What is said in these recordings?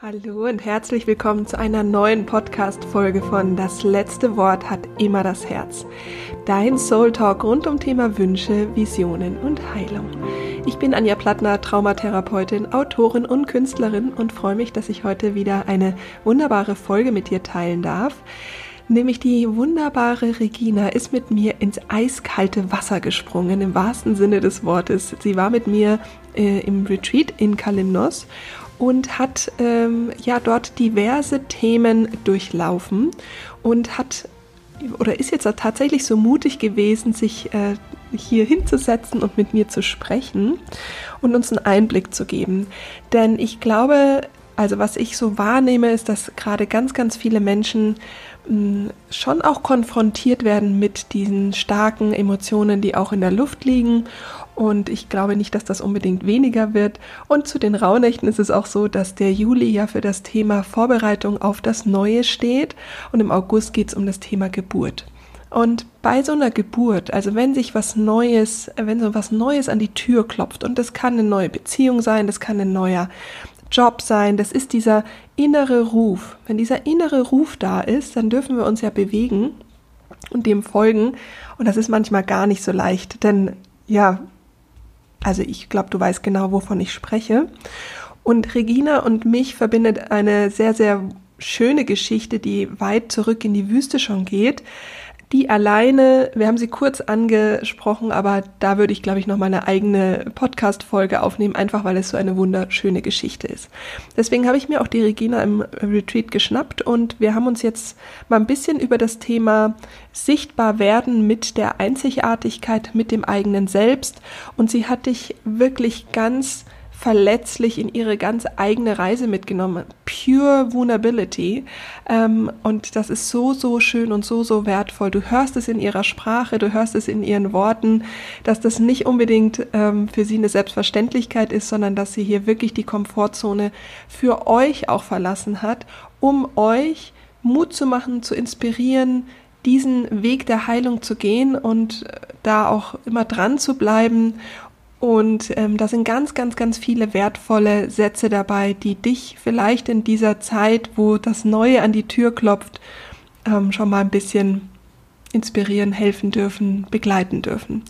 Hallo und herzlich willkommen zu einer neuen Podcast-Folge von Das letzte Wort hat immer das Herz. Dein Soul Talk rund um Thema Wünsche, Visionen und Heilung. Ich bin Anja Plattner, Traumatherapeutin, Autorin und Künstlerin und freue mich, dass ich heute wieder eine wunderbare Folge mit dir teilen darf. Nämlich die wunderbare Regina ist mit mir ins eiskalte Wasser gesprungen, im wahrsten Sinne des Wortes. Sie war mit mir äh, im Retreat in Kalymnos und hat ähm, ja dort diverse Themen durchlaufen und hat oder ist jetzt tatsächlich so mutig gewesen, sich äh, hier hinzusetzen und mit mir zu sprechen und uns einen Einblick zu geben. Denn ich glaube, also was ich so wahrnehme, ist, dass gerade ganz, ganz viele Menschen schon auch konfrontiert werden mit diesen starken Emotionen, die auch in der Luft liegen und ich glaube nicht, dass das unbedingt weniger wird. Und zu den Rauhnächten ist es auch so, dass der Juli ja für das Thema Vorbereitung auf das Neue steht. Und im August geht es um das Thema Geburt. Und bei so einer Geburt, also wenn sich was Neues, wenn so was Neues an die Tür klopft, und das kann eine neue Beziehung sein, das kann ein neuer Job sein, das ist dieser innere Ruf. Wenn dieser innere Ruf da ist, dann dürfen wir uns ja bewegen und dem folgen. Und das ist manchmal gar nicht so leicht, denn ja, also ich glaube, du weißt genau, wovon ich spreche. Und Regina und mich verbindet eine sehr, sehr schöne Geschichte, die weit zurück in die Wüste schon geht die alleine, wir haben sie kurz angesprochen, aber da würde ich, glaube ich, noch mal eine eigene Podcast-Folge aufnehmen, einfach weil es so eine wunderschöne Geschichte ist. Deswegen habe ich mir auch die Regina im Retreat geschnappt und wir haben uns jetzt mal ein bisschen über das Thema sichtbar werden mit der Einzigartigkeit, mit dem eigenen Selbst und sie hat dich wirklich ganz verletzlich in ihre ganz eigene Reise mitgenommen. Pure Vulnerability. Ähm, und das ist so, so schön und so, so wertvoll. Du hörst es in ihrer Sprache, du hörst es in ihren Worten, dass das nicht unbedingt ähm, für sie eine Selbstverständlichkeit ist, sondern dass sie hier wirklich die Komfortzone für euch auch verlassen hat, um euch Mut zu machen, zu inspirieren, diesen Weg der Heilung zu gehen und äh, da auch immer dran zu bleiben und ähm, da sind ganz, ganz, ganz viele wertvolle Sätze dabei, die dich vielleicht in dieser Zeit, wo das Neue an die Tür klopft, ähm, schon mal ein bisschen inspirieren, helfen dürfen, begleiten dürfen.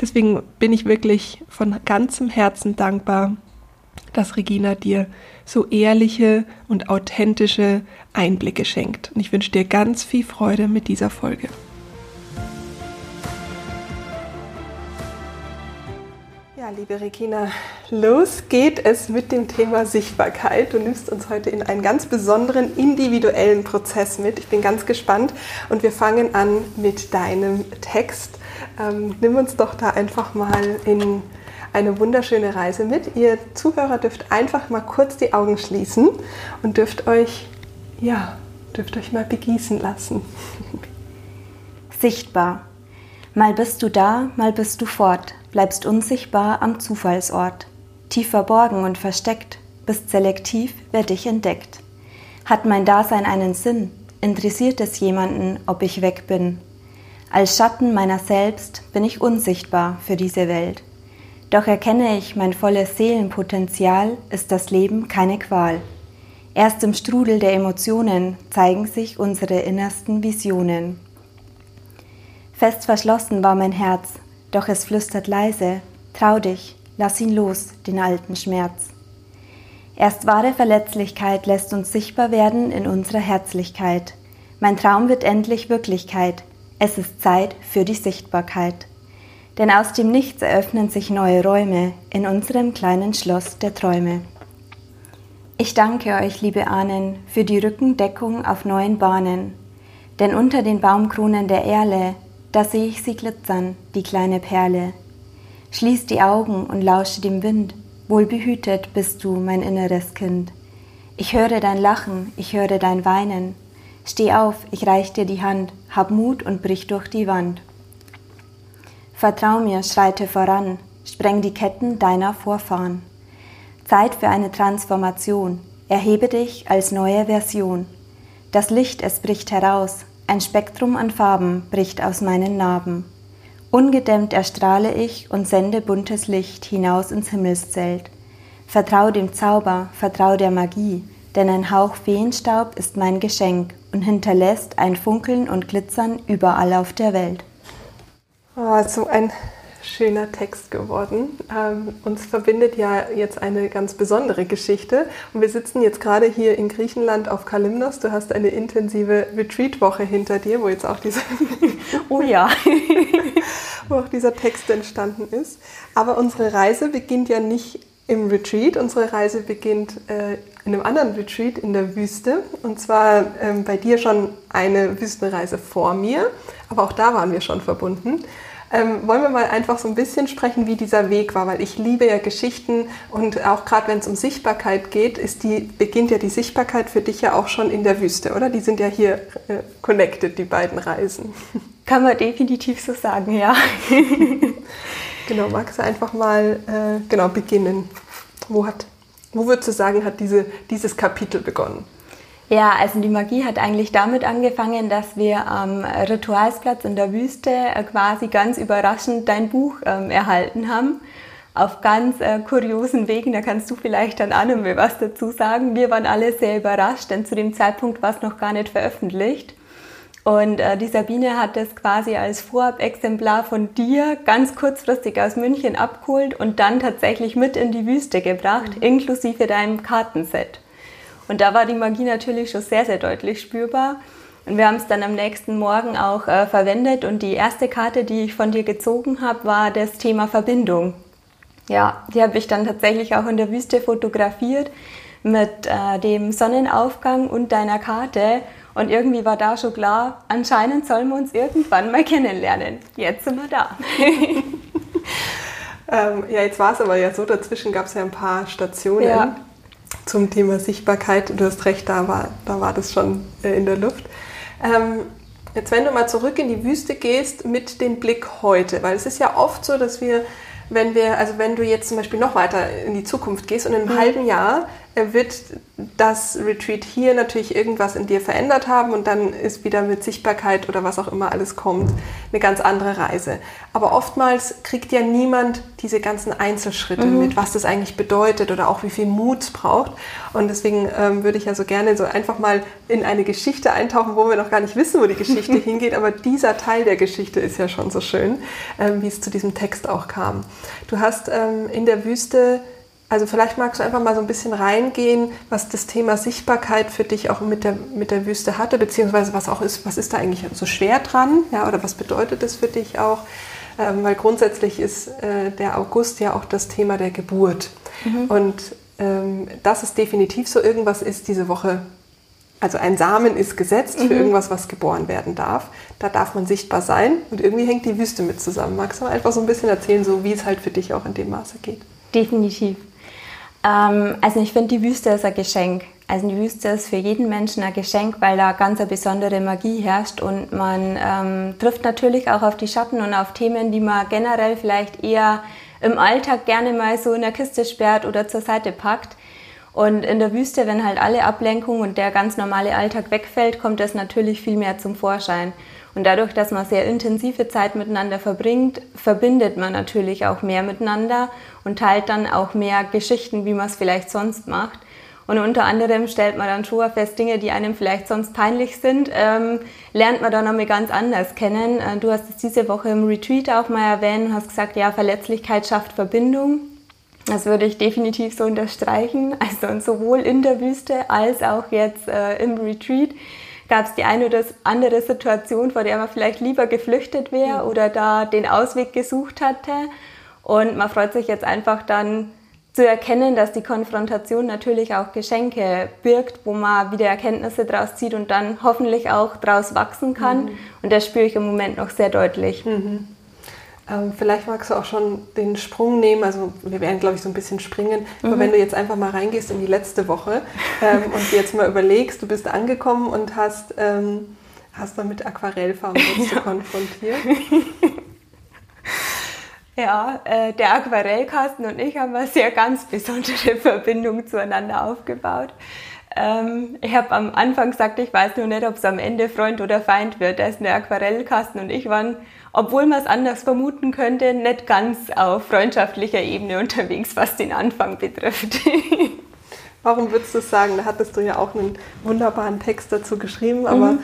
Deswegen bin ich wirklich von ganzem Herzen dankbar, dass Regina dir so ehrliche und authentische Einblicke schenkt. Und ich wünsche dir ganz viel Freude mit dieser Folge. Liebe Regina, los geht es mit dem Thema Sichtbarkeit. Du nimmst uns heute in einen ganz besonderen individuellen Prozess mit. Ich bin ganz gespannt und wir fangen an mit deinem Text. Ähm, nimm uns doch da einfach mal in eine wunderschöne Reise mit. Ihr Zuhörer dürft einfach mal kurz die Augen schließen und dürft euch, ja, dürft euch mal begießen lassen. Sichtbar. Mal bist du da, mal bist du fort bleibst unsichtbar am Zufallsort, tief verborgen und versteckt, bist selektiv, wer dich entdeckt. Hat mein Dasein einen Sinn? Interessiert es jemanden, ob ich weg bin? Als Schatten meiner selbst bin ich unsichtbar für diese Welt. Doch erkenne ich mein volles Seelenpotenzial, ist das Leben keine Qual. Erst im Strudel der Emotionen zeigen sich unsere innersten Visionen. Fest verschlossen war mein Herz, doch es flüstert leise, trau dich, lass ihn los, den alten Schmerz. Erst wahre Verletzlichkeit lässt uns sichtbar werden in unserer Herzlichkeit. Mein Traum wird endlich Wirklichkeit. Es ist Zeit für die Sichtbarkeit. Denn aus dem Nichts eröffnen sich neue Räume in unserem kleinen Schloss der Träume. Ich danke euch, liebe Ahnen, für die Rückendeckung auf neuen Bahnen. Denn unter den Baumkronen der Erle da sehe ich sie glitzern, die kleine Perle. Schließ die Augen und lausche dem Wind, wohlbehütet bist du, mein inneres Kind. Ich höre dein Lachen, ich höre dein Weinen. Steh auf, ich reich dir die Hand, hab Mut und brich durch die Wand. Vertrau mir, schreite voran, spreng die Ketten deiner Vorfahren. Zeit für eine Transformation, erhebe dich als neue Version. Das Licht, es bricht heraus, ein Spektrum an Farben bricht aus meinen Narben. Ungedämmt erstrahle ich und sende buntes Licht hinaus ins Himmelszelt. Vertrau dem Zauber, vertrau der Magie, denn ein Hauch Feenstaub ist mein Geschenk und hinterlässt ein Funkeln und Glitzern überall auf der Welt. Oh, so ein schöner Text geworden. Ähm, uns verbindet ja jetzt eine ganz besondere Geschichte. Und wir sitzen jetzt gerade hier in Griechenland auf Kalymnos. Du hast eine intensive Retreat-Woche hinter dir, wo jetzt auch dieser, oh ja, wo auch dieser Text entstanden ist. Aber unsere Reise beginnt ja nicht im Retreat. Unsere Reise beginnt äh, in einem anderen Retreat in der Wüste. Und zwar ähm, bei dir schon eine Wüstenreise vor mir. Aber auch da waren wir schon verbunden. Ähm, wollen wir mal einfach so ein bisschen sprechen, wie dieser Weg war, weil ich liebe ja Geschichten und auch gerade wenn es um Sichtbarkeit geht, ist die, beginnt ja die Sichtbarkeit für dich ja auch schon in der Wüste, oder? Die sind ja hier äh, connected, die beiden Reisen. Kann man definitiv so sagen, ja. genau, magst du einfach mal äh, genau beginnen? Wo, hat, wo würdest du sagen, hat diese, dieses Kapitel begonnen? Ja, also die Magie hat eigentlich damit angefangen, dass wir am Ritualsplatz in der Wüste äh, quasi ganz überraschend dein Buch ähm, erhalten haben. Auf ganz äh, kuriosen Wegen, da kannst du vielleicht dann an und mir was dazu sagen. Wir waren alle sehr überrascht, denn zu dem Zeitpunkt war es noch gar nicht veröffentlicht. Und äh, die Sabine hat das quasi als Vorab-Exemplar von dir ganz kurzfristig aus München abgeholt und dann tatsächlich mit in die Wüste gebracht, mhm. inklusive deinem Kartenset. Und da war die Magie natürlich schon sehr, sehr deutlich spürbar. Und wir haben es dann am nächsten Morgen auch äh, verwendet. Und die erste Karte, die ich von dir gezogen habe, war das Thema Verbindung. Ja, die habe ich dann tatsächlich auch in der Wüste fotografiert mit äh, dem Sonnenaufgang und deiner Karte. Und irgendwie war da schon klar, anscheinend sollen wir uns irgendwann mal kennenlernen. Jetzt sind wir da. ähm, ja, jetzt war es aber ja so, dazwischen gab es ja ein paar Stationen. Ja zum Thema Sichtbarkeit. Du hast recht, da war, da war das schon äh, in der Luft. Ähm, jetzt, wenn du mal zurück in die Wüste gehst mit dem Blick heute, weil es ist ja oft so, dass wir, wenn wir, also wenn du jetzt zum Beispiel noch weiter in die Zukunft gehst und in einem mhm. halben Jahr wird das Retreat hier natürlich irgendwas in dir verändert haben und dann ist wieder mit Sichtbarkeit oder was auch immer alles kommt eine ganz andere Reise. Aber oftmals kriegt ja niemand diese ganzen Einzelschritte mhm. mit, was das eigentlich bedeutet oder auch wie viel Mut es braucht. Und deswegen ähm, würde ich ja so gerne so einfach mal in eine Geschichte eintauchen, wo wir noch gar nicht wissen, wo die Geschichte hingeht. Aber dieser Teil der Geschichte ist ja schon so schön, ähm, wie es zu diesem Text auch kam. Du hast ähm, in der Wüste also vielleicht magst du einfach mal so ein bisschen reingehen, was das Thema Sichtbarkeit für dich auch mit der, mit der Wüste hatte, beziehungsweise was auch ist, was ist da eigentlich so schwer dran, ja, oder was bedeutet es für dich auch? Ähm, weil grundsätzlich ist äh, der August ja auch das Thema der Geburt. Mhm. Und ähm, dass es definitiv so irgendwas ist diese Woche, also ein Samen ist gesetzt mhm. für irgendwas, was geboren werden darf. Da darf man sichtbar sein und irgendwie hängt die Wüste mit zusammen. Magst du einfach so ein bisschen erzählen, so wie es halt für dich auch in dem Maße geht? Definitiv. Ähm, also ich finde, die Wüste ist ein Geschenk. Also die Wüste ist für jeden Menschen ein Geschenk, weil da ganz eine besondere Magie herrscht und man ähm, trifft natürlich auch auf die Schatten und auf Themen, die man generell vielleicht eher im Alltag gerne mal so in der Kiste sperrt oder zur Seite packt. Und in der Wüste, wenn halt alle Ablenkungen und der ganz normale Alltag wegfällt, kommt das natürlich viel mehr zum Vorschein. Und dadurch, dass man sehr intensive Zeit miteinander verbringt, verbindet man natürlich auch mehr miteinander und teilt dann auch mehr Geschichten, wie man es vielleicht sonst macht. Und unter anderem stellt man dann schon fest, Dinge, die einem vielleicht sonst peinlich sind, ähm, lernt man dann nochmal ganz anders kennen. Äh, du hast es diese Woche im Retreat auch mal erwähnt und hast gesagt, ja, Verletzlichkeit schafft Verbindung. Das würde ich definitiv so unterstreichen. Also sowohl in der Wüste als auch jetzt äh, im Retreat gab es die eine oder andere Situation, vor der man vielleicht lieber geflüchtet wäre oder da den Ausweg gesucht hatte. Und man freut sich jetzt einfach dann zu erkennen, dass die Konfrontation natürlich auch Geschenke birgt, wo man wieder Erkenntnisse draus zieht und dann hoffentlich auch draus wachsen kann. Mhm. Und das spüre ich im Moment noch sehr deutlich. Mhm. Ähm, vielleicht magst du auch schon den Sprung nehmen. Also wir werden, glaube ich, so ein bisschen springen. Mhm. Aber wenn du jetzt einfach mal reingehst in die letzte Woche ähm, und jetzt mal überlegst, du bist angekommen und hast, ähm, hast dann mit Aquarellfarben ja. konfrontiert. Ja, äh, der Aquarellkasten und ich haben eine sehr ganz besondere Verbindung zueinander aufgebaut. Ähm, ich habe am Anfang gesagt, ich weiß nur nicht, ob es am Ende Freund oder Feind wird. Da ist der Aquarellkasten und ich waren obwohl man es anders vermuten könnte, nicht ganz auf freundschaftlicher Ebene unterwegs, was den Anfang betrifft. Warum würdest du es sagen? Da hattest du ja auch einen wunderbaren Text dazu geschrieben, aber mhm.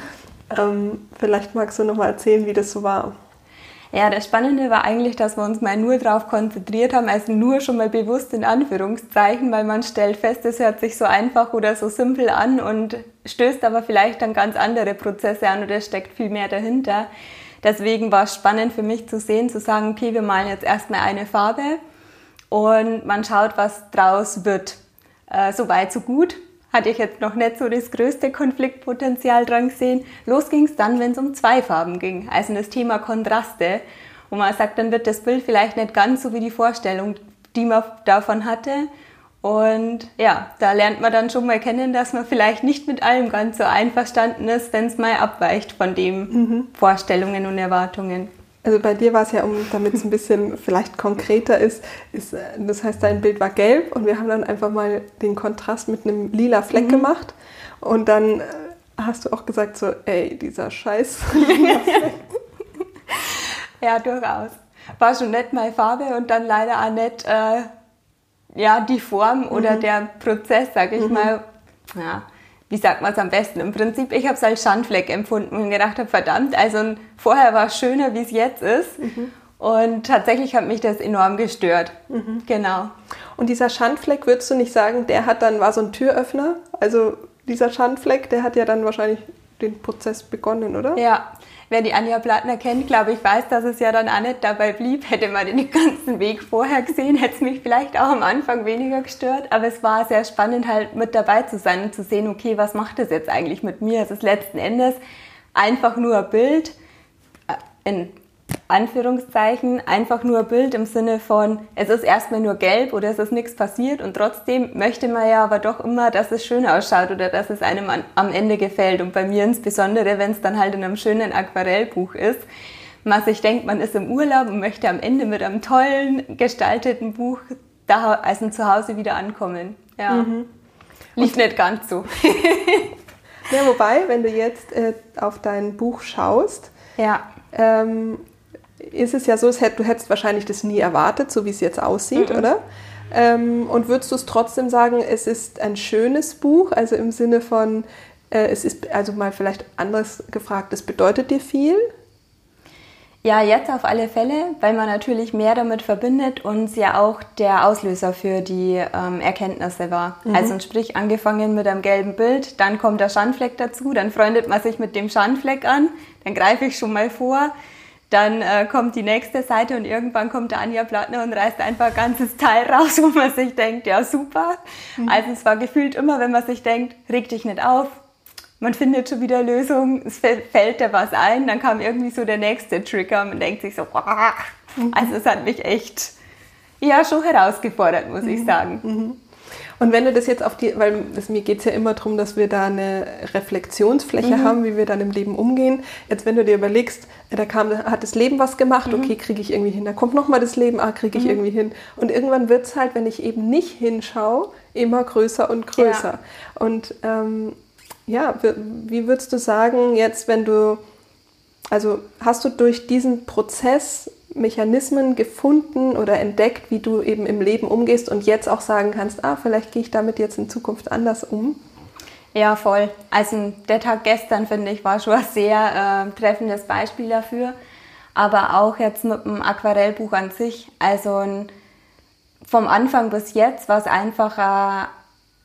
ähm, vielleicht magst du noch mal erzählen, wie das so war. Ja, das Spannende war eigentlich, dass wir uns mal nur darauf konzentriert haben, also nur schon mal bewusst in Anführungszeichen, weil man stellt fest, es hört sich so einfach oder so simpel an und stößt aber vielleicht dann ganz andere Prozesse an oder steckt viel mehr dahinter. Deswegen war es spannend für mich zu sehen, zu sagen, okay, wir malen jetzt erstmal eine Farbe und man schaut, was draus wird. Äh, so weit, so gut. Hatte ich jetzt noch nicht so das größte Konfliktpotenzial dran gesehen. Los ging es dann, wenn es um zwei Farben ging, also das Thema Kontraste, wo man sagt, dann wird das Bild vielleicht nicht ganz so wie die Vorstellung, die man davon hatte. Und ja, da lernt man dann schon mal kennen, dass man vielleicht nicht mit allem ganz so einverstanden ist, wenn es mal abweicht von den mhm. Vorstellungen und Erwartungen. Also bei dir war es ja, um, damit es ein bisschen vielleicht konkreter ist, ist, äh, das heißt, dein Bild war gelb und wir haben dann einfach mal den Kontrast mit einem lila Fleck mhm. gemacht und dann äh, hast du auch gesagt so, ey, dieser Scheiß. ja, durchaus. War schon nicht meine Farbe und dann leider auch nicht äh, ja, die Form oder mhm. der Prozess, sag ich mhm. mal. Ja, wie sagt man es am besten? Im Prinzip, ich habe es als Schandfleck empfunden und gedacht habe, verdammt, also vorher war es schöner, wie es jetzt ist. Mhm. Und tatsächlich hat mich das enorm gestört. Mhm. Genau. Und dieser Schandfleck, würdest du nicht sagen, der hat dann, war so ein Türöffner? Also dieser Schandfleck, der hat ja dann wahrscheinlich den Prozess begonnen, oder? Ja, wer die Anja Plattner kennt, glaube ich, weiß, dass es ja dann auch nicht dabei blieb. Hätte man den ganzen Weg vorher gesehen, hätte es mich vielleicht auch am Anfang weniger gestört. Aber es war sehr spannend, halt mit dabei zu sein und zu sehen, okay, was macht das jetzt eigentlich mit mir? Es ist letzten Endes einfach nur ein Bild äh, in Anführungszeichen einfach nur ein Bild im Sinne von, es ist erstmal nur gelb oder es ist nichts passiert und trotzdem möchte man ja aber doch immer, dass es schön ausschaut oder dass es einem am Ende gefällt. Und bei mir insbesondere, wenn es dann halt in einem schönen Aquarellbuch ist, man sich denkt, man ist im Urlaub und möchte am Ende mit einem tollen gestalteten Buch da, also zu Hause wieder ankommen. Ja. Mhm. Liegt nicht ganz so. ja, wobei, wenn du jetzt äh, auf dein Buch schaust, ja. Ähm, ist es ja so, du hättest wahrscheinlich das nie erwartet, so wie es jetzt aussieht, mhm. oder? Ähm, und würdest du es trotzdem sagen, es ist ein schönes Buch, also im Sinne von, äh, es ist also mal vielleicht anders gefragt, es bedeutet dir viel? Ja, jetzt auf alle Fälle, weil man natürlich mehr damit verbindet und es ja auch der Auslöser für die ähm, Erkenntnisse war. Mhm. Also sprich, angefangen mit einem gelben Bild, dann kommt der Schandfleck dazu, dann freundet man sich mit dem Schandfleck an, dann greife ich schon mal vor, dann äh, kommt die nächste Seite und irgendwann kommt der Anja Plattner und reißt einfach ein ganzes Teil raus, wo man sich denkt, ja super. Mhm. Also es war gefühlt immer, wenn man sich denkt, reg dich nicht auf, man findet schon wieder Lösungen, es fällt da was ein, dann kam irgendwie so der nächste Trigger und man denkt sich so, mhm. also es hat mich echt ja schon herausgefordert, muss mhm. ich sagen. Mhm. Und wenn du das jetzt auf die, weil es, mir geht es ja immer darum, dass wir da eine Reflexionsfläche mhm. haben, wie wir dann im Leben umgehen. Jetzt, wenn du dir überlegst, da kam, hat das Leben was gemacht, mhm. okay, kriege ich irgendwie hin. Da kommt nochmal das Leben, ah, kriege ich mhm. irgendwie hin. Und irgendwann wird es halt, wenn ich eben nicht hinschaue, immer größer und größer. Ja. Und ähm, ja, wie würdest du sagen, jetzt, wenn du, also hast du durch diesen Prozess Mechanismen gefunden oder entdeckt, wie du eben im Leben umgehst und jetzt auch sagen kannst, ah, vielleicht gehe ich damit jetzt in Zukunft anders um? Ja, voll. Also der Tag gestern, finde ich, war schon ein sehr äh, treffendes Beispiel dafür. Aber auch jetzt mit dem Aquarellbuch an sich. Also vom Anfang bis jetzt war es einfach eine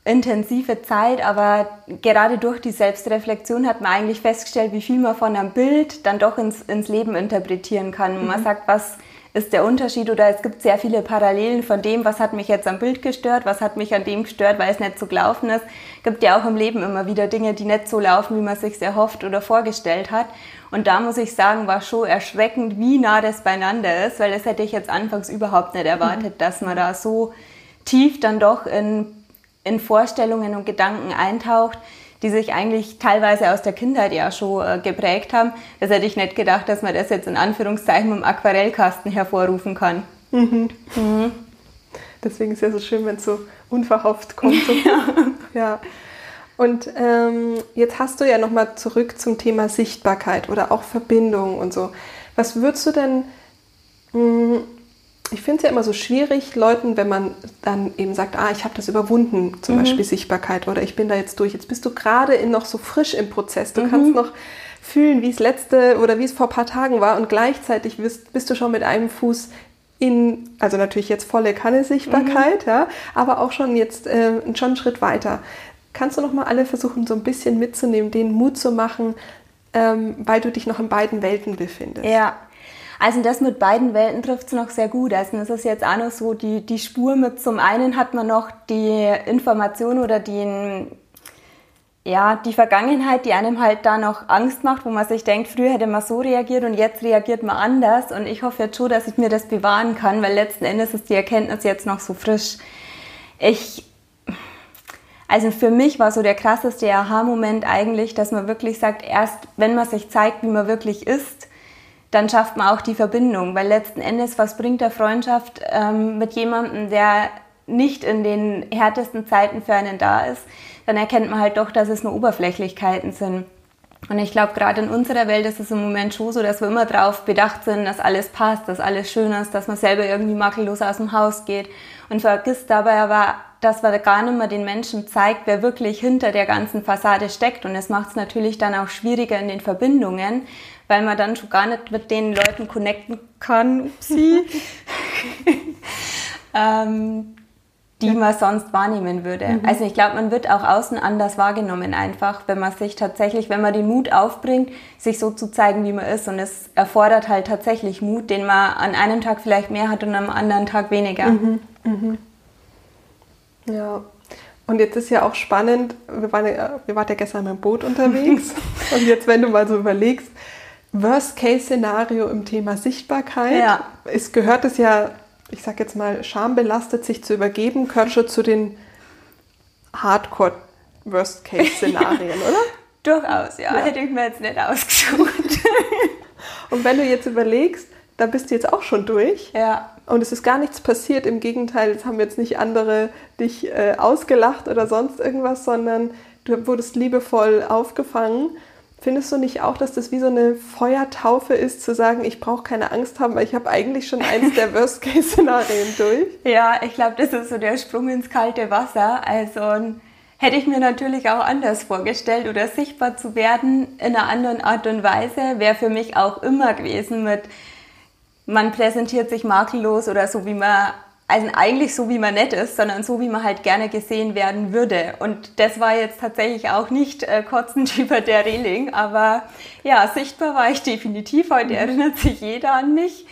intensive Zeit, aber gerade durch die Selbstreflexion hat man eigentlich festgestellt, wie viel man von einem Bild dann doch ins, ins Leben interpretieren kann. Und man mhm. sagt, was ist der Unterschied oder es gibt sehr viele Parallelen von dem, was hat mich jetzt am Bild gestört, was hat mich an dem gestört, weil es nicht so gelaufen ist. Es gibt ja auch im Leben immer wieder Dinge, die nicht so laufen, wie man sich erhofft oder vorgestellt hat. Und da muss ich sagen, war schon erschreckend, wie nah das beieinander ist, weil das hätte ich jetzt anfangs überhaupt nicht erwartet, mhm. dass man da so tief dann doch in in Vorstellungen und Gedanken eintaucht, die sich eigentlich teilweise aus der Kindheit ja schon äh, geprägt haben. Das hätte ich nicht gedacht, dass man das jetzt in Anführungszeichen mit dem Aquarellkasten hervorrufen kann. Mhm. Mhm. Deswegen ist es ja so schön, wenn es so unverhofft kommt. So. ja. ja. Und ähm, jetzt hast du ja nochmal zurück zum Thema Sichtbarkeit oder auch Verbindung und so. Was würdest du denn mh, mm, ich finde es ja immer so schwierig, Leuten, wenn man dann eben sagt, ah, ich habe das überwunden, zum mhm. Beispiel Sichtbarkeit oder ich bin da jetzt durch. Jetzt bist du gerade noch so frisch im Prozess. Du mhm. kannst noch fühlen, wie es letzte oder wie es vor ein paar Tagen war und gleichzeitig bist, bist du schon mit einem Fuß in, also natürlich jetzt volle Kanne Sichtbarkeit, mhm. ja, aber auch schon jetzt äh, schon einen Schritt weiter. Kannst du noch mal alle versuchen, so ein bisschen mitzunehmen, den Mut zu machen, ähm, weil du dich noch in beiden Welten befindest? Ja, also das mit beiden Welten trifft es noch sehr gut. Also das ist jetzt auch noch so die, die Spur mit, zum einen hat man noch die Information oder den, ja, die Vergangenheit, die einem halt da noch Angst macht, wo man sich denkt, früher hätte man so reagiert und jetzt reagiert man anders. Und ich hoffe jetzt schon, dass ich mir das bewahren kann, weil letzten Endes ist die Erkenntnis jetzt noch so frisch. Ich also für mich war so der krasseste Aha-Moment eigentlich, dass man wirklich sagt, erst wenn man sich zeigt, wie man wirklich ist, dann schafft man auch die Verbindung. Weil letzten Endes, was bringt der Freundschaft ähm, mit jemandem, der nicht in den härtesten Zeiten für einen da ist, dann erkennt man halt doch, dass es nur Oberflächlichkeiten sind. Und ich glaube, gerade in unserer Welt ist es im Moment schon so, dass wir immer darauf bedacht sind, dass alles passt, dass alles schön ist, dass man selber irgendwie makellos aus dem Haus geht und vergisst dabei aber, dass man gar nicht mehr den Menschen zeigt, wer wirklich hinter der ganzen Fassade steckt. Und es macht es natürlich dann auch schwieriger in den Verbindungen, weil man dann schon gar nicht mit den Leuten connecten kann, sie, ähm, die ja. man sonst wahrnehmen würde. Mhm. Also ich glaube, man wird auch außen anders wahrgenommen einfach, wenn man sich tatsächlich, wenn man den Mut aufbringt, sich so zu zeigen, wie man ist. Und es erfordert halt tatsächlich Mut, den man an einem Tag vielleicht mehr hat und am anderen Tag weniger. Mhm. Mhm. Ja. Und jetzt ist ja auch spannend, wir waren ja, wir waren ja gestern im Boot unterwegs. und jetzt, wenn du mal so überlegst, Worst-Case-Szenario im Thema Sichtbarkeit. Ja. Es gehört es ja, ich sag jetzt mal, schambelastet sich zu übergeben, gehört schon zu den Hardcore-Worst-Case-Szenarien, oder? Durchaus, ja. ja. Hätte ich mir jetzt nicht ausgesucht. Und wenn du jetzt überlegst, da bist du jetzt auch schon durch. Ja. Und es ist gar nichts passiert. Im Gegenteil, es haben jetzt nicht andere dich äh, ausgelacht oder sonst irgendwas, sondern du wurdest liebevoll aufgefangen Findest du nicht auch, dass das wie so eine Feuertaufe ist, zu sagen, ich brauche keine Angst haben, weil ich habe eigentlich schon eins der Worst-Case-Szenarien durch? Ja, ich glaube, das ist so der Sprung ins kalte Wasser. Also hätte ich mir natürlich auch anders vorgestellt oder sichtbar zu werden in einer anderen Art und Weise, wäre für mich auch immer gewesen mit, man präsentiert sich makellos oder so, wie man also eigentlich so, wie man nett ist, sondern so, wie man halt gerne gesehen werden würde. Und das war jetzt tatsächlich auch nicht äh, kotzend über der Reling, aber ja, sichtbar war ich definitiv. Heute mhm. erinnert sich jeder an mich.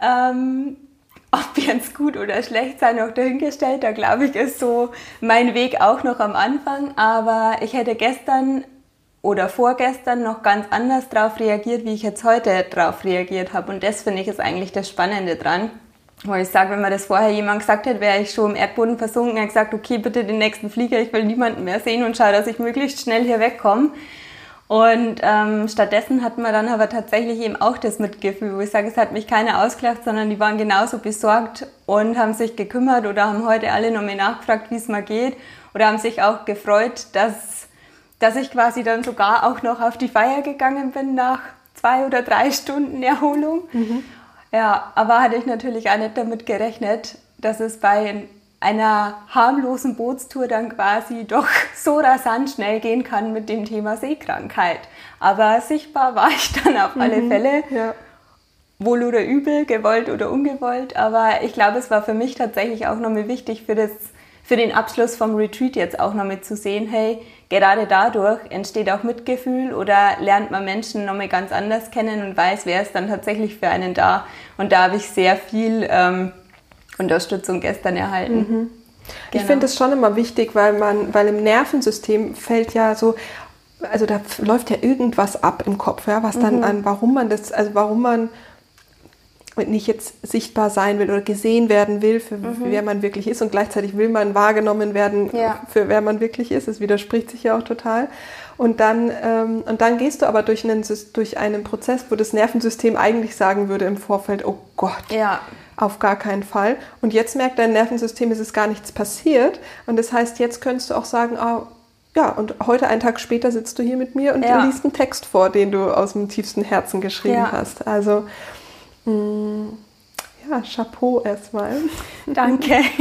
Ähm, ob jetzt gut oder schlecht sein, auch dahingestellt. Da glaube ich, ist so mein Weg auch noch am Anfang. Aber ich hätte gestern oder vorgestern noch ganz anders darauf reagiert, wie ich jetzt heute darauf reagiert habe. Und das finde ich ist eigentlich das Spannende dran. Weil ich sage, wenn mir das vorher jemand gesagt hätte, wäre ich schon im Erdboden versunken. Er hat gesagt, okay, bitte den nächsten Flieger, ich will niemanden mehr sehen und schaue, dass ich möglichst schnell hier wegkomme. Und ähm, stattdessen hatten wir dann aber tatsächlich eben auch das Mitgefühl, wo ich sage, es hat mich keiner ausgelacht, sondern die waren genauso besorgt und haben sich gekümmert oder haben heute alle nochmal nachgefragt, wie es mal geht oder haben sich auch gefreut, dass, dass ich quasi dann sogar auch noch auf die Feier gegangen bin nach zwei oder drei Stunden Erholung. Mhm. Ja, aber hatte ich natürlich auch nicht damit gerechnet, dass es bei einer harmlosen Bootstour dann quasi doch so rasant schnell gehen kann mit dem Thema Seekrankheit. Aber sichtbar war ich dann auf alle mhm, Fälle. Ja. Wohl oder übel, gewollt oder ungewollt. Aber ich glaube, es war für mich tatsächlich auch nochmal wichtig für das für den Abschluss vom Retreat jetzt auch noch mit zu sehen, hey, gerade dadurch entsteht auch Mitgefühl oder lernt man Menschen nochmal ganz anders kennen und weiß, wer ist dann tatsächlich für einen da. Und da habe ich sehr viel ähm, Unterstützung gestern erhalten. Mhm. Genau. Ich finde es schon immer wichtig, weil man, weil im Nervensystem fällt ja so, also da läuft ja irgendwas ab im Kopf, ja, was dann mhm. an, warum man das, also warum man nicht jetzt sichtbar sein will oder gesehen werden will, für mhm. wer man wirklich ist und gleichzeitig will man wahrgenommen werden, ja. für wer man wirklich ist. Es widerspricht sich ja auch total. Und dann, ähm, und dann gehst du aber durch einen, durch einen Prozess, wo das Nervensystem eigentlich sagen würde im Vorfeld, oh Gott, ja. auf gar keinen Fall. Und jetzt merkt dein Nervensystem, es ist gar nichts passiert. Und das heißt, jetzt könntest du auch sagen, oh, ja, und heute, einen Tag später, sitzt du hier mit mir und ja. liest einen Text vor, den du aus dem tiefsten Herzen geschrieben ja. hast. Also, Ja, Chapeau erstmal. Danke.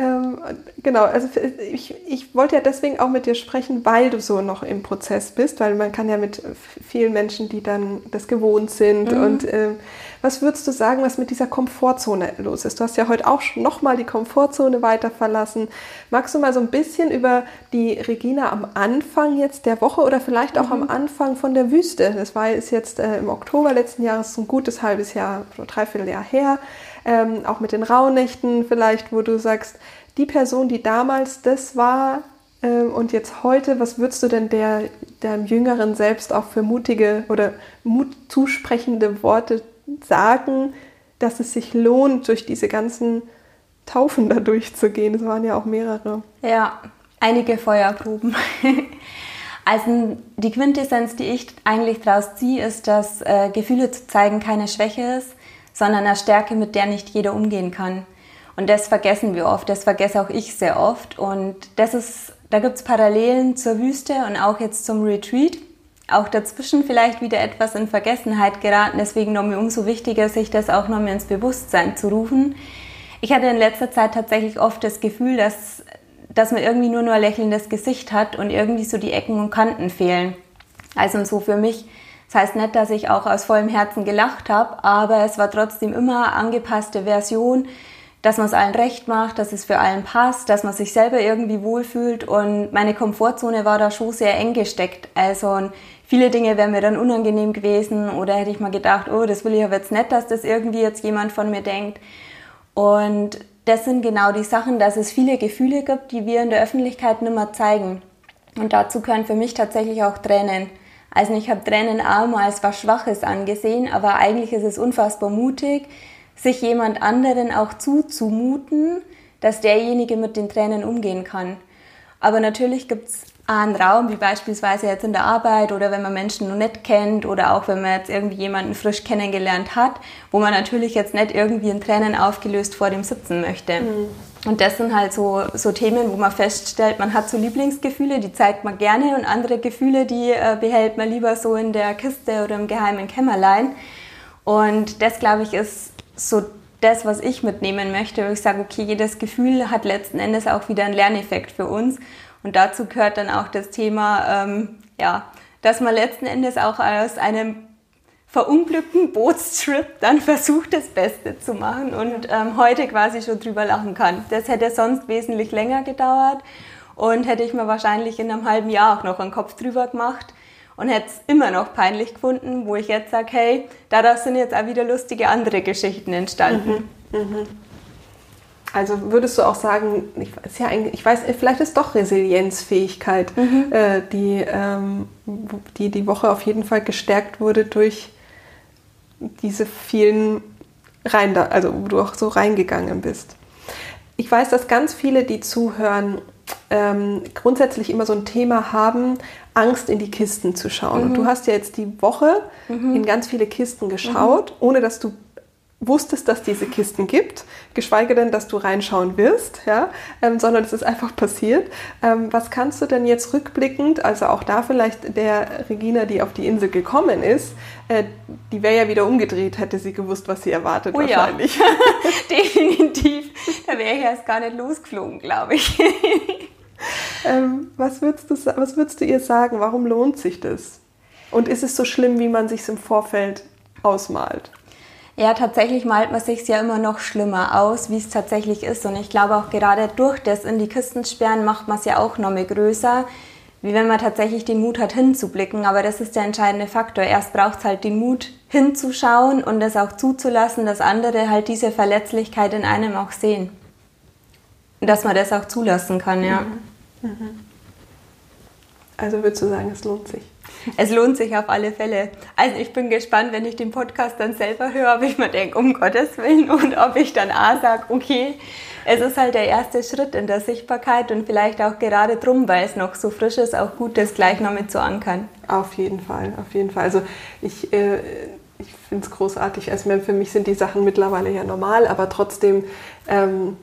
ähm, genau, also ich, ich wollte ja deswegen auch mit dir sprechen, weil du so noch im Prozess bist, weil man kann ja mit vielen Menschen, die dann das gewohnt sind mhm. und äh, was würdest du sagen, was mit dieser Komfortzone los ist? Du hast ja heute auch nochmal die Komfortzone weiter verlassen. Magst du mal so ein bisschen über die Regina am Anfang jetzt der Woche oder vielleicht auch mhm. am Anfang von der Wüste? Das war ist jetzt äh, im Oktober letzten Jahres ein gutes halbes Jahr, so dreiviertel Jahr her. Ähm, auch mit den Rauhnächten vielleicht, wo du sagst, die Person, die damals das war, ähm, und jetzt heute, was würdest du denn der, deinem Jüngeren selbst auch für mutige oder mutzusprechende Worte sagen, dass es sich lohnt, durch diese ganzen Taufen da durchzugehen. Es waren ja auch mehrere. Ja, einige Feuergruben. Also die Quintessenz, die ich eigentlich daraus ziehe, ist, dass äh, Gefühle zu zeigen keine Schwäche ist, sondern eine Stärke, mit der nicht jeder umgehen kann. Und das vergessen wir oft, das vergesse auch ich sehr oft. Und das ist, da gibt es Parallelen zur Wüste und auch jetzt zum Retreat auch dazwischen vielleicht wieder etwas in Vergessenheit geraten. Deswegen nochmal umso wichtiger, sich das auch nochmal ins Bewusstsein zu rufen. Ich hatte in letzter Zeit tatsächlich oft das Gefühl, dass, dass man irgendwie nur noch ein lächelndes Gesicht hat und irgendwie so die Ecken und Kanten fehlen. Also so für mich, das heißt nicht, dass ich auch aus vollem Herzen gelacht habe, aber es war trotzdem immer angepasste Version, dass man es allen recht macht, dass es für allen passt, dass man sich selber irgendwie wohlfühlt und meine Komfortzone war da schon sehr eng gesteckt. Also viele Dinge wären mir dann unangenehm gewesen oder hätte ich mal gedacht, oh, das will ich aber jetzt nicht, dass das irgendwie jetzt jemand von mir denkt. Und das sind genau die Sachen, dass es viele Gefühle gibt, die wir in der Öffentlichkeit nicht mehr zeigen. Und dazu gehören für mich tatsächlich auch Tränen. Also ich habe Tränen auch mal als was Schwaches angesehen, aber eigentlich ist es unfassbar mutig, sich jemand anderen auch zuzumuten, dass derjenige mit den Tränen umgehen kann. Aber natürlich gibt's einen Raum, wie beispielsweise jetzt in der Arbeit oder wenn man Menschen noch nicht kennt oder auch wenn man jetzt irgendwie jemanden frisch kennengelernt hat, wo man natürlich jetzt nicht irgendwie in Tränen aufgelöst vor dem sitzen möchte. Mhm. Und das sind halt so, so Themen, wo man feststellt, man hat so Lieblingsgefühle, die zeigt man gerne und andere Gefühle, die äh, behält man lieber so in der Kiste oder im geheimen Kämmerlein. Und das, glaube ich, ist so das, was ich mitnehmen möchte, wo ich sage, okay, jedes Gefühl hat letzten Endes auch wieder einen Lerneffekt für uns. Und dazu gehört dann auch das Thema, ähm, ja, dass man letzten Endes auch aus einem verunglückten Bootstrip dann versucht, das Beste zu machen und ähm, heute quasi schon drüber lachen kann. Das hätte sonst wesentlich länger gedauert und hätte ich mir wahrscheinlich in einem halben Jahr auch noch einen Kopf drüber gemacht und hätte es immer noch peinlich gefunden, wo ich jetzt sage, hey, daraus sind jetzt auch wieder lustige andere Geschichten entstanden. Mhm. Mhm. Also würdest du auch sagen, ich, ist ja ich weiß, vielleicht ist doch Resilienzfähigkeit, mhm. äh, die, ähm, die die Woche auf jeden Fall gestärkt wurde durch diese vielen rein, da, also wo du auch so reingegangen bist. Ich weiß, dass ganz viele, die zuhören, ähm, grundsätzlich immer so ein Thema haben, Angst in die Kisten zu schauen. Mhm. Und du hast ja jetzt die Woche mhm. in ganz viele Kisten geschaut, mhm. ohne dass du wusstest, dass diese Kisten gibt, geschweige denn, dass du reinschauen wirst, ja, ähm, sondern es ist einfach passiert. Ähm, was kannst du denn jetzt rückblickend, also auch da vielleicht der Regina, die auf die Insel gekommen ist, äh, die wäre ja wieder umgedreht, hätte sie gewusst, was sie erwartet oh, wahrscheinlich. Ja. Definitiv. Da wäre ich erst gar nicht losgeflogen, glaube ich. ähm, was, würdest du, was würdest du ihr sagen? Warum lohnt sich das? Und ist es so schlimm, wie man sich im Vorfeld ausmalt? Ja, tatsächlich malt man sich ja immer noch schlimmer aus, wie es tatsächlich ist. Und ich glaube auch gerade durch das in die Kisten sperren macht man es ja auch noch mehr größer, wie wenn man tatsächlich den Mut hat, hinzublicken. Aber das ist der entscheidende Faktor. Erst braucht es halt den Mut, hinzuschauen und es auch zuzulassen, dass andere halt diese Verletzlichkeit in einem auch sehen. Und dass man das auch zulassen kann, ja. Mhm. Mhm. Also würdest du sagen, es lohnt sich? Es lohnt sich auf alle Fälle. Also ich bin gespannt, wenn ich den Podcast dann selber höre, ob ich mir denke, um Gottes Willen, und ob ich dann A sage, okay, es ist halt der erste Schritt in der Sichtbarkeit und vielleicht auch gerade drum, weil es noch so frisch ist, auch gut, das gleich noch mit zu ankern. Auf jeden Fall, auf jeden Fall. Also ich, äh, ich finde es großartig. Also für mich sind die Sachen mittlerweile ja normal, aber trotzdem ähm,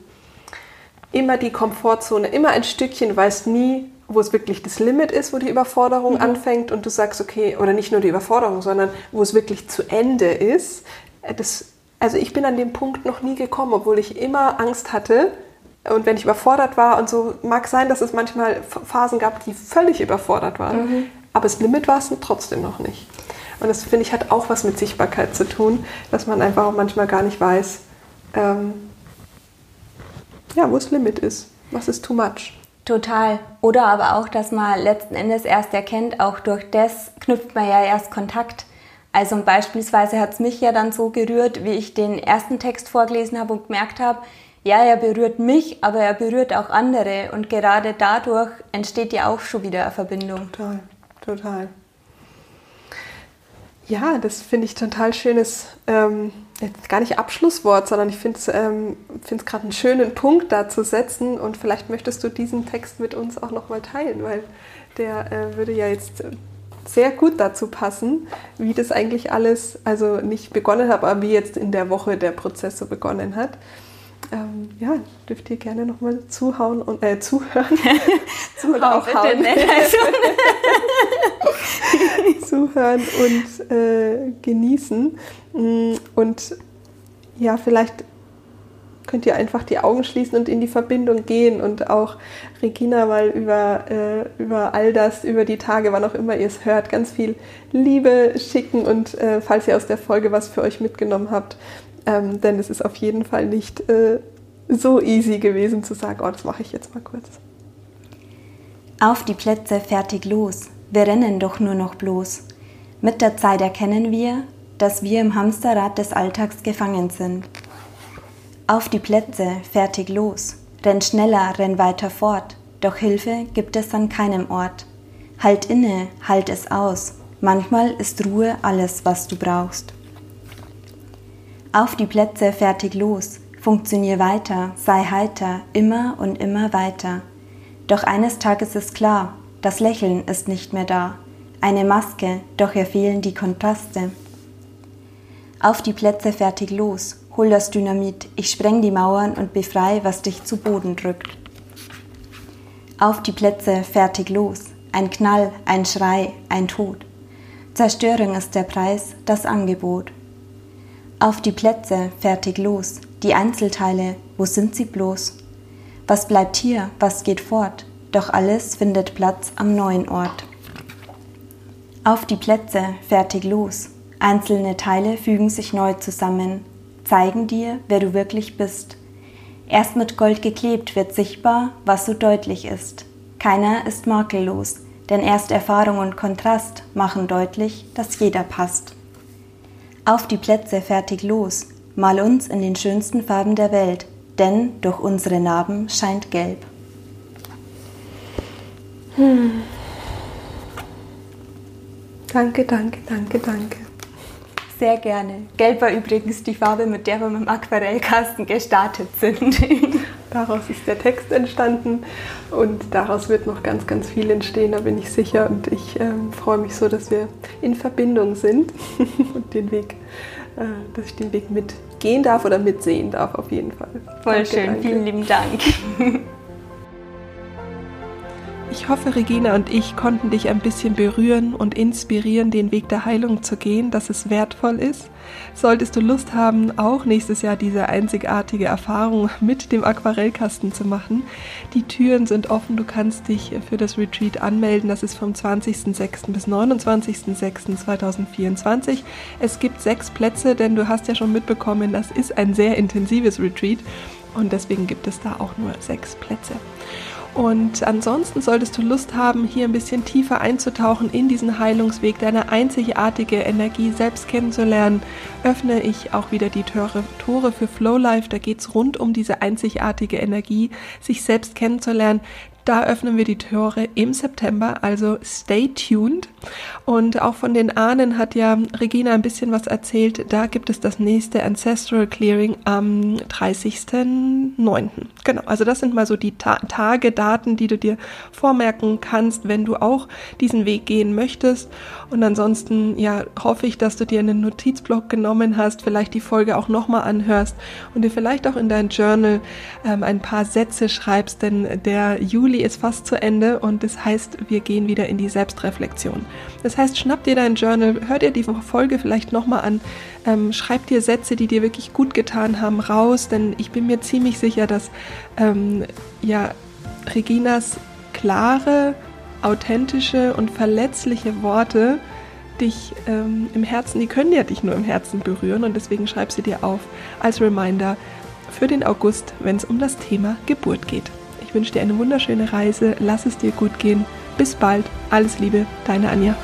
immer die Komfortzone, immer ein Stückchen, du weißt nie, wo es wirklich das Limit ist, wo die Überforderung mhm. anfängt und du sagst, okay, oder nicht nur die Überforderung, sondern wo es wirklich zu Ende ist, äh, das also ich bin an dem Punkt noch nie gekommen, obwohl ich immer Angst hatte. Und wenn ich überfordert war und so, mag sein, dass es manchmal Phasen gab, die völlig überfordert waren. Mhm. Aber das Limit war es trotzdem noch nicht. Und das finde ich hat auch was mit Sichtbarkeit zu tun, dass man einfach auch manchmal gar nicht weiß, ähm, ja, wo das Limit ist. Was ist too much? Total. Oder aber auch, dass man letzten Endes erst erkennt, auch durch das knüpft man ja erst Kontakt. Also beispielsweise hat es mich ja dann so gerührt, wie ich den ersten Text vorgelesen habe und gemerkt habe, ja, er berührt mich, aber er berührt auch andere. Und gerade dadurch entsteht ja auch schon wieder eine Verbindung. Total, total. Ja, das finde ich total schönes, ähm, gar nicht Abschlusswort, sondern ich finde es ähm, gerade einen schönen Punkt da zu setzen. Und vielleicht möchtest du diesen Text mit uns auch nochmal teilen, weil der äh, würde ja jetzt sehr gut dazu passen, wie das eigentlich alles, also nicht begonnen hat, aber wie jetzt in der Woche der Prozess so begonnen hat ähm, ja, dürft ihr gerne nochmal zuhauen und äh, zuhören. zuhören auch hauen. zuhören und äh, genießen. Mm, und ja, vielleicht könnt ihr einfach die Augen schließen und in die Verbindung gehen und auch Regina mal über, äh, über all das, über die Tage, wann auch immer ihr es hört, ganz viel Liebe schicken und äh, falls ihr aus der Folge was für euch mitgenommen habt, ähm, denn es ist auf jeden Fall nicht äh, so easy gewesen zu sagen, oh, das mache ich jetzt mal kurz. Auf die Plätze fertig los, wir rennen doch nur noch bloß. Mit der Zeit erkennen wir, dass wir im Hamsterrad des Alltags gefangen sind. Auf die Plätze fertig los, renn schneller, renn weiter fort, doch Hilfe gibt es an keinem Ort. Halt inne, halt es aus, manchmal ist Ruhe alles, was du brauchst. Auf die Plätze fertig los, funktionier weiter, sei heiter, immer und immer weiter. Doch eines Tages ist klar, das Lächeln ist nicht mehr da. Eine Maske, doch ihr fehlen die Kontraste. Auf die Plätze fertig los, hol das Dynamit, ich spreng die Mauern und befrei, was dich zu Boden drückt. Auf die Plätze fertig los, ein Knall, ein Schrei, ein Tod. Zerstörung ist der Preis, das Angebot. Auf die Plätze, fertig los. Die Einzelteile, wo sind sie bloß? Was bleibt hier, was geht fort? Doch alles findet Platz am neuen Ort. Auf die Plätze, fertig los. Einzelne Teile fügen sich neu zusammen, zeigen dir, wer du wirklich bist. Erst mit Gold geklebt wird sichtbar, was so deutlich ist. Keiner ist makellos, denn erst Erfahrung und Kontrast machen deutlich, dass jeder passt. Auf die Plätze fertig los, mal uns in den schönsten Farben der Welt, denn durch unsere Narben scheint gelb. Hm. Danke, danke, danke, danke. Sehr gerne. Gelb war übrigens die Farbe, mit der wir mit dem Aquarellkasten gestartet sind. Daraus ist der Text entstanden und daraus wird noch ganz, ganz viel entstehen, da bin ich sicher. Und ich ähm, freue mich so, dass wir in Verbindung sind und den Weg, äh, dass ich den Weg mitgehen darf oder mitsehen darf, auf jeden Fall. Voll danke, schön, danke. vielen lieben Dank. Ich hoffe, Regina und ich konnten dich ein bisschen berühren und inspirieren, den Weg der Heilung zu gehen, dass es wertvoll ist. Solltest du Lust haben, auch nächstes Jahr diese einzigartige Erfahrung mit dem Aquarellkasten zu machen, die Türen sind offen. Du kannst dich für das Retreat anmelden. Das ist vom 20.06. bis 29.06.2024. Es gibt sechs Plätze, denn du hast ja schon mitbekommen, das ist ein sehr intensives Retreat und deswegen gibt es da auch nur sechs Plätze. Und ansonsten solltest du Lust haben, hier ein bisschen tiefer einzutauchen in diesen Heilungsweg, deine einzigartige Energie selbst kennenzulernen, öffne ich auch wieder die Tore, für Flow Life. Da geht es rund um diese einzigartige Energie, sich selbst kennenzulernen, da öffnen wir die Tore im September, also stay tuned. Und auch von den Ahnen hat ja Regina ein bisschen was erzählt. Da gibt es das nächste Ancestral Clearing am 30.09. Genau, also das sind mal so die Ta Tage, Daten, die du dir vormerken kannst, wenn du auch diesen Weg gehen möchtest. Und ansonsten, ja, hoffe ich, dass du dir einen Notizblock genommen hast, vielleicht die Folge auch nochmal anhörst und dir vielleicht auch in dein Journal ähm, ein paar Sätze schreibst, denn der Juli Juli ist fast zu Ende und das heißt, wir gehen wieder in die Selbstreflexion. Das heißt, schnapp dir dein Journal, hör dir die Folge vielleicht nochmal an, ähm, schreib dir Sätze, die dir wirklich gut getan haben, raus, denn ich bin mir ziemlich sicher, dass ähm, ja, Reginas klare, authentische und verletzliche Worte dich ähm, im Herzen, die können ja dich nur im Herzen berühren und deswegen schreib sie dir auf als Reminder für den August, wenn es um das Thema Geburt geht. Ich wünsche dir eine wunderschöne Reise, lass es dir gut gehen. Bis bald, alles Liebe, deine Anja.